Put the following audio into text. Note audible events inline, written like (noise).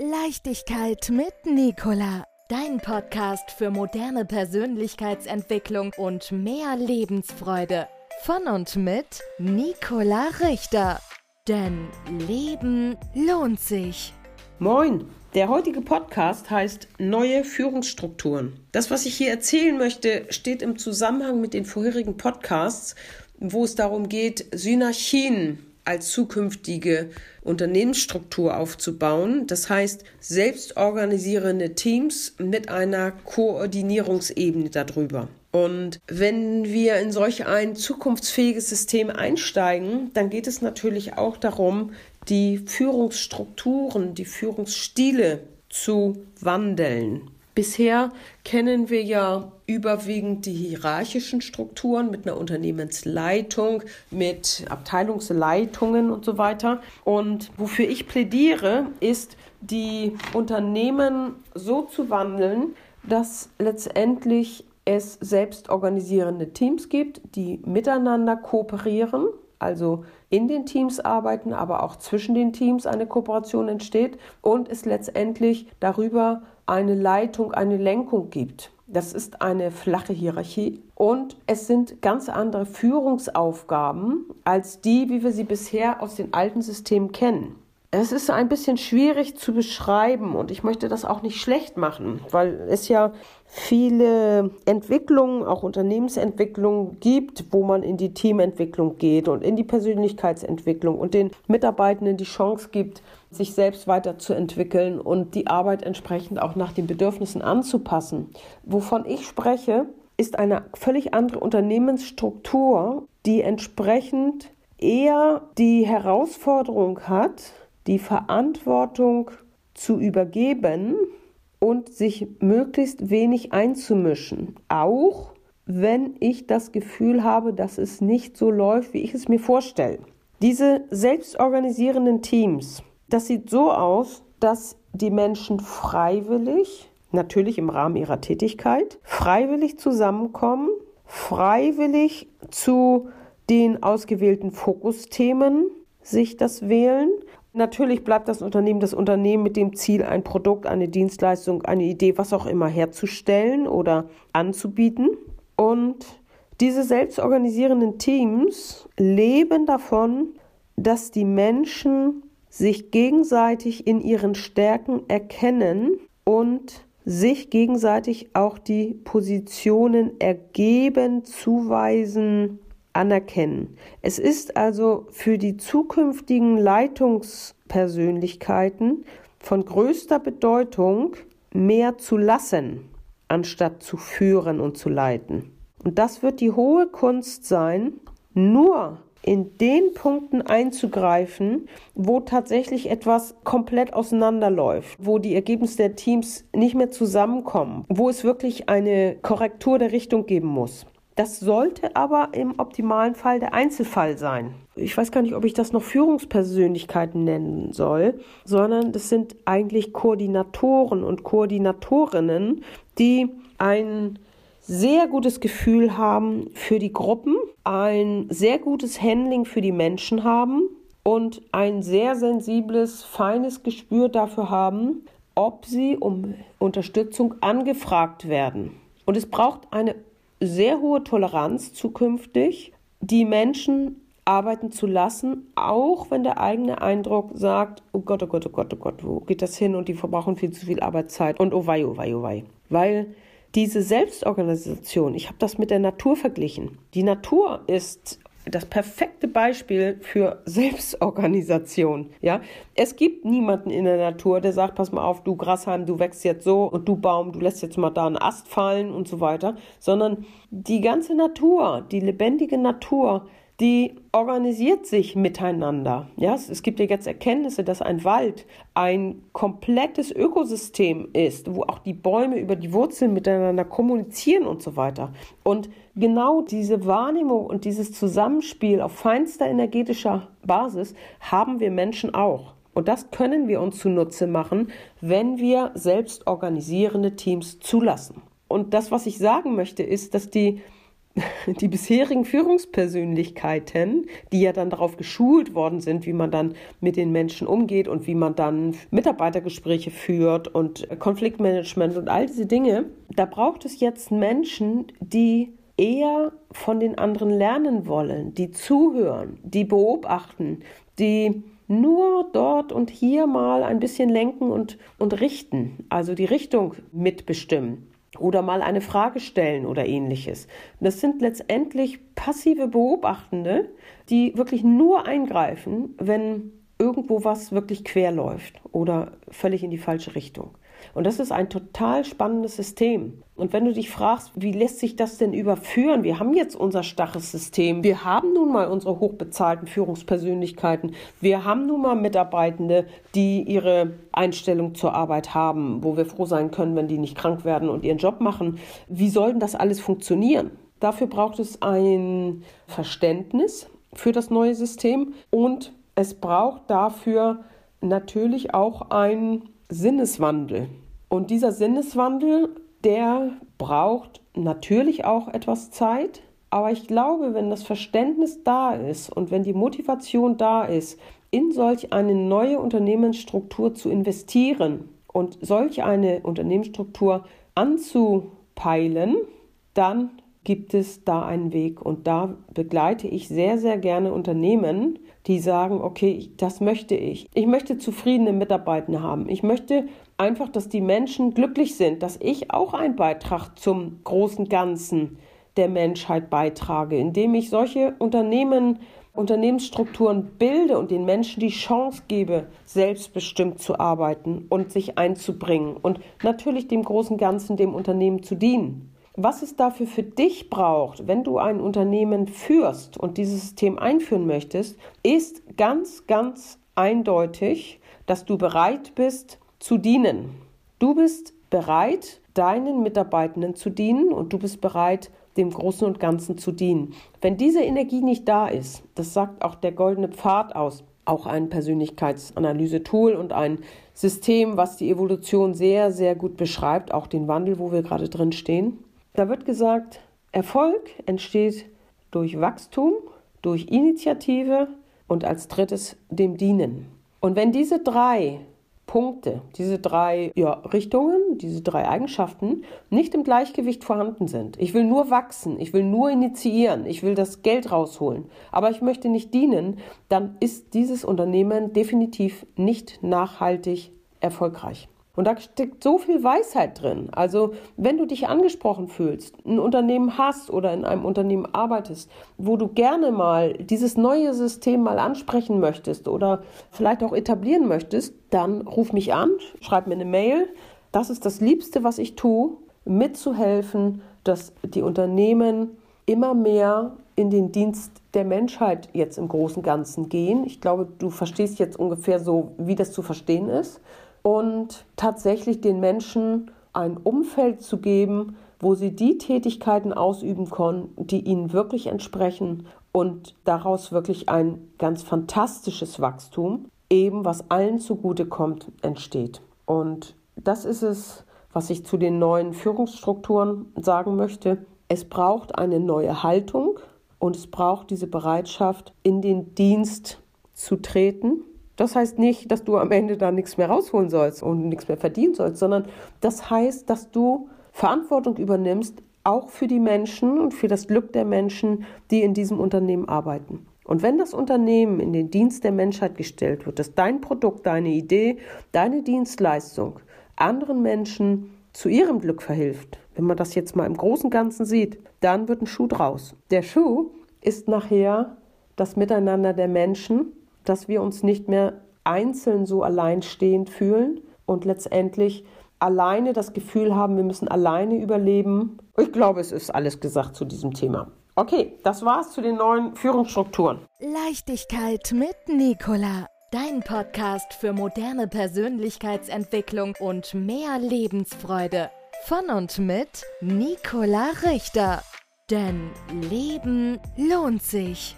Leichtigkeit mit Nicola. Dein Podcast für moderne Persönlichkeitsentwicklung und mehr Lebensfreude. Von und mit Nicola Richter. Denn Leben lohnt sich. Moin! Der heutige Podcast heißt Neue Führungsstrukturen. Das, was ich hier erzählen möchte, steht im Zusammenhang mit den vorherigen Podcasts, wo es darum geht, Synergien als zukünftige Unternehmensstruktur aufzubauen. Das heißt, selbstorganisierende Teams mit einer Koordinierungsebene darüber. Und wenn wir in solch ein zukunftsfähiges System einsteigen, dann geht es natürlich auch darum, die Führungsstrukturen, die Führungsstile zu wandeln. Bisher kennen wir ja überwiegend die hierarchischen Strukturen mit einer Unternehmensleitung, mit Abteilungsleitungen und so weiter. Und wofür ich plädiere, ist, die Unternehmen so zu wandeln, dass letztendlich es selbstorganisierende Teams gibt, die miteinander kooperieren, also in den Teams arbeiten, aber auch zwischen den Teams eine Kooperation entsteht und es letztendlich darüber eine Leitung, eine Lenkung gibt. Das ist eine flache Hierarchie und es sind ganz andere Führungsaufgaben als die, wie wir sie bisher aus den alten Systemen kennen. Es ist ein bisschen schwierig zu beschreiben und ich möchte das auch nicht schlecht machen, weil es ja viele Entwicklungen, auch Unternehmensentwicklungen gibt, wo man in die Teamentwicklung geht und in die Persönlichkeitsentwicklung und den Mitarbeitenden die Chance gibt, sich selbst weiterzuentwickeln und die Arbeit entsprechend auch nach den Bedürfnissen anzupassen. Wovon ich spreche, ist eine völlig andere Unternehmensstruktur, die entsprechend eher die Herausforderung hat, die Verantwortung zu übergeben und sich möglichst wenig einzumischen. Auch wenn ich das Gefühl habe, dass es nicht so läuft, wie ich es mir vorstelle. Diese selbstorganisierenden Teams, das sieht so aus, dass die Menschen freiwillig, natürlich im Rahmen ihrer Tätigkeit, freiwillig zusammenkommen, freiwillig zu den ausgewählten Fokusthemen sich das wählen Natürlich bleibt das Unternehmen das Unternehmen mit dem Ziel, ein Produkt, eine Dienstleistung, eine Idee, was auch immer herzustellen oder anzubieten. Und diese selbstorganisierenden Teams leben davon, dass die Menschen sich gegenseitig in ihren Stärken erkennen und sich gegenseitig auch die Positionen ergeben, zuweisen, anerkennen. Es ist also für die zukünftigen Leitungspersönlichkeiten von größter Bedeutung, mehr zu lassen, anstatt zu führen und zu leiten. Und das wird die hohe Kunst sein, nur in den Punkten einzugreifen, wo tatsächlich etwas komplett auseinanderläuft, wo die Ergebnisse der Teams nicht mehr zusammenkommen, wo es wirklich eine Korrektur der Richtung geben muss. Das sollte aber im optimalen Fall der Einzelfall sein. Ich weiß gar nicht, ob ich das noch Führungspersönlichkeiten nennen soll, sondern das sind eigentlich Koordinatoren und Koordinatorinnen, die ein sehr gutes Gefühl haben für die Gruppen, ein sehr gutes Handling für die Menschen haben und ein sehr sensibles, feines Gespür dafür haben, ob sie um Unterstützung angefragt werden. Und es braucht eine sehr hohe Toleranz zukünftig, die Menschen arbeiten zu lassen, auch wenn der eigene Eindruck sagt, oh Gott, oh Gott, oh Gott, oh Gott, wo geht das hin und die verbrauchen viel zu viel Arbeitszeit und oh wei, oh wei, oh wei. Weil diese Selbstorganisation, ich habe das mit der Natur verglichen. Die Natur ist das perfekte Beispiel für Selbstorganisation. Ja, es gibt niemanden in der Natur, der sagt, pass mal auf, du Grashalm, du wächst jetzt so und du Baum, du lässt jetzt mal da einen Ast fallen und so weiter, sondern die ganze Natur, die lebendige Natur die organisiert sich miteinander. Ja, es gibt ja jetzt Erkenntnisse, dass ein Wald ein komplettes Ökosystem ist, wo auch die Bäume über die Wurzeln miteinander kommunizieren und so weiter. Und genau diese Wahrnehmung und dieses Zusammenspiel auf feinster energetischer Basis haben wir Menschen auch. Und das können wir uns zunutze machen, wenn wir selbst organisierende Teams zulassen. Und das, was ich sagen möchte, ist, dass die (laughs) die bisherigen Führungspersönlichkeiten, die ja dann darauf geschult worden sind, wie man dann mit den Menschen umgeht und wie man dann Mitarbeitergespräche führt und Konfliktmanagement und all diese Dinge, da braucht es jetzt Menschen, die eher von den anderen lernen wollen, die zuhören, die beobachten, die nur dort und hier mal ein bisschen lenken und, und richten, also die Richtung mitbestimmen oder mal eine Frage stellen oder ähnliches. Das sind letztendlich passive Beobachtende, die wirklich nur eingreifen, wenn irgendwo was wirklich quer läuft oder völlig in die falsche Richtung. Und das ist ein total spannendes System. Und wenn du dich fragst, wie lässt sich das denn überführen? Wir haben jetzt unser starres System. Wir haben nun mal unsere hochbezahlten Führungspersönlichkeiten. Wir haben nun mal Mitarbeitende, die ihre Einstellung zur Arbeit haben, wo wir froh sein können, wenn die nicht krank werden und ihren Job machen. Wie soll denn das alles funktionieren? Dafür braucht es ein Verständnis für das neue System und es braucht dafür natürlich auch ein Sinneswandel. Und dieser Sinneswandel, der braucht natürlich auch etwas Zeit. Aber ich glaube, wenn das Verständnis da ist und wenn die Motivation da ist, in solch eine neue Unternehmensstruktur zu investieren und solch eine Unternehmensstruktur anzupeilen, dann gibt es da einen Weg. Und da begleite ich sehr, sehr gerne Unternehmen, die sagen, okay, das möchte ich. Ich möchte zufriedene Mitarbeiter haben. Ich möchte einfach, dass die Menschen glücklich sind, dass ich auch einen Beitrag zum großen Ganzen der Menschheit beitrage, indem ich solche Unternehmen, Unternehmensstrukturen bilde und den Menschen die Chance gebe, selbstbestimmt zu arbeiten und sich einzubringen und natürlich dem großen Ganzen, dem Unternehmen zu dienen was es dafür für dich braucht, wenn du ein Unternehmen führst und dieses System einführen möchtest, ist ganz, ganz eindeutig, dass du bereit bist zu dienen. Du bist bereit, deinen Mitarbeitenden zu dienen und du bist bereit, dem Großen und Ganzen zu dienen. Wenn diese Energie nicht da ist, das sagt auch der goldene Pfad aus, auch ein Persönlichkeitsanalyse-Tool und ein System, was die Evolution sehr, sehr gut beschreibt, auch den Wandel, wo wir gerade drin stehen. Da wird gesagt, Erfolg entsteht durch Wachstum, durch Initiative und als drittes dem Dienen. Und wenn diese drei Punkte, diese drei ja, Richtungen, diese drei Eigenschaften nicht im Gleichgewicht vorhanden sind. Ich will nur wachsen, ich will nur initiieren, ich will das Geld rausholen, aber ich möchte nicht dienen, dann ist dieses Unternehmen definitiv nicht nachhaltig erfolgreich. Und da steckt so viel Weisheit drin. Also, wenn du dich angesprochen fühlst, ein Unternehmen hast oder in einem Unternehmen arbeitest, wo du gerne mal dieses neue System mal ansprechen möchtest oder vielleicht auch etablieren möchtest, dann ruf mich an, schreib mir eine Mail. Das ist das Liebste, was ich tue, mitzuhelfen, dass die Unternehmen immer mehr in den Dienst der Menschheit jetzt im großen Ganzen gehen. Ich glaube, du verstehst jetzt ungefähr so, wie das zu verstehen ist und tatsächlich den Menschen ein Umfeld zu geben, wo sie die Tätigkeiten ausüben können, die ihnen wirklich entsprechen und daraus wirklich ein ganz fantastisches Wachstum, eben was allen zugutekommt, entsteht. Und das ist es, was ich zu den neuen Führungsstrukturen sagen möchte. Es braucht eine neue Haltung und es braucht diese Bereitschaft, in den Dienst zu treten das heißt nicht, dass du am Ende da nichts mehr rausholen sollst und nichts mehr verdienen sollst, sondern das heißt, dass du Verantwortung übernimmst, auch für die Menschen und für das Glück der Menschen, die in diesem Unternehmen arbeiten. Und wenn das Unternehmen in den Dienst der Menschheit gestellt wird, dass dein Produkt, deine Idee, deine Dienstleistung anderen Menschen zu ihrem Glück verhilft, wenn man das jetzt mal im großen Ganzen sieht, dann wird ein Schuh draus. Der Schuh ist nachher das Miteinander der Menschen dass wir uns nicht mehr einzeln so alleinstehend fühlen und letztendlich alleine das Gefühl haben, wir müssen alleine überleben. Ich glaube, es ist alles gesagt zu diesem Thema. Okay, das war's zu den neuen Führungsstrukturen. Leichtigkeit mit Nicola. Dein Podcast für moderne Persönlichkeitsentwicklung und mehr Lebensfreude. Von und mit Nicola Richter. Denn Leben lohnt sich.